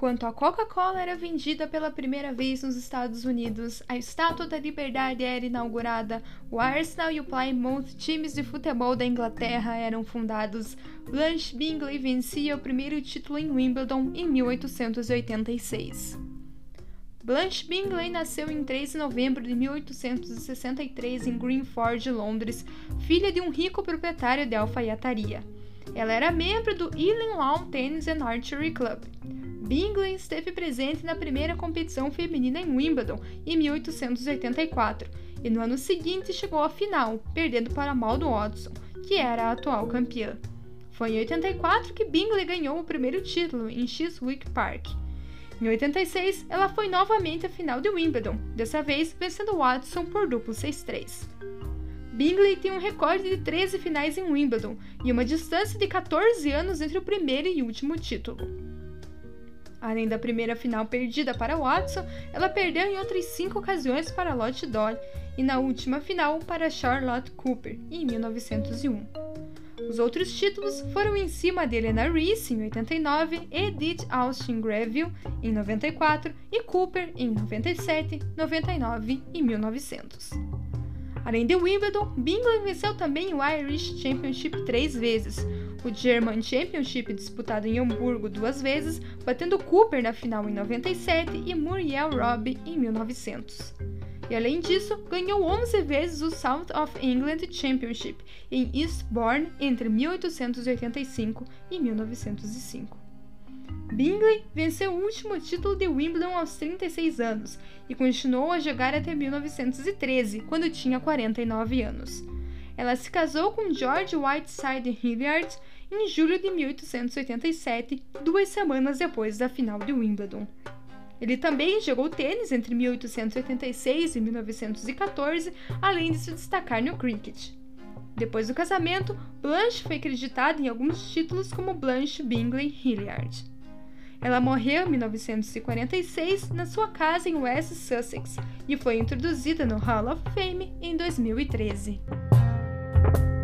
Enquanto a Coca-Cola era vendida pela primeira vez nos Estados Unidos, a Estátua da Liberdade era inaugurada, o Arsenal e o Plymouth, times de futebol da Inglaterra, eram fundados, Blanche Bingley vencia o primeiro título em Wimbledon em 1886. Blanche Bingley nasceu em 3 de novembro de 1863 em Greenford, Londres, filha de um rico proprietário de alfaiataria. Ela era membro do Ealing Lawn Tennis and Archery Club. Bingley esteve presente na primeira competição feminina em Wimbledon em 1884 e no ano seguinte chegou à final, perdendo para Maud Watson, que era a atual campeã. Foi em 84 que Bingley ganhou o primeiro título em Chiswick Park. Em 86, ela foi novamente à final de Wimbledon, dessa vez vencendo Watson por duplo 6-3. Bingley tem um recorde de 13 finais em Wimbledon e uma distância de 14 anos entre o primeiro e último título. Além da primeira final perdida para Watson, ela perdeu em outras cinco ocasiões para Lotte Dolly e na última final para Charlotte Cooper, em 1901. Os outros títulos foram em cima de Elena Reese, em 89, Edith Austin Greville, em 94, e Cooper, em 97, 99 e 1900. Além de Wimbledon, Bingley venceu também o Irish Championship três vezes, o German Championship disputado em Hamburgo duas vezes, batendo Cooper na final em 97 e Muriel Robb em 1900. E além disso, ganhou 11 vezes o South of England Championship em Eastbourne entre 1885 e 1905. Bingley venceu o último título de Wimbledon aos 36 anos e continuou a jogar até 1913, quando tinha 49 anos. Ela se casou com George Whiteside Hilliard em julho de 1887, duas semanas depois da final de Wimbledon. Ele também jogou tênis entre 1886 e 1914, além de se destacar no cricket. Depois do casamento, Blanche foi acreditada em alguns títulos como Blanche Bingley Hilliard. Ela morreu em 1946 na sua casa em West Sussex e foi introduzida no Hall of Fame em 2013. you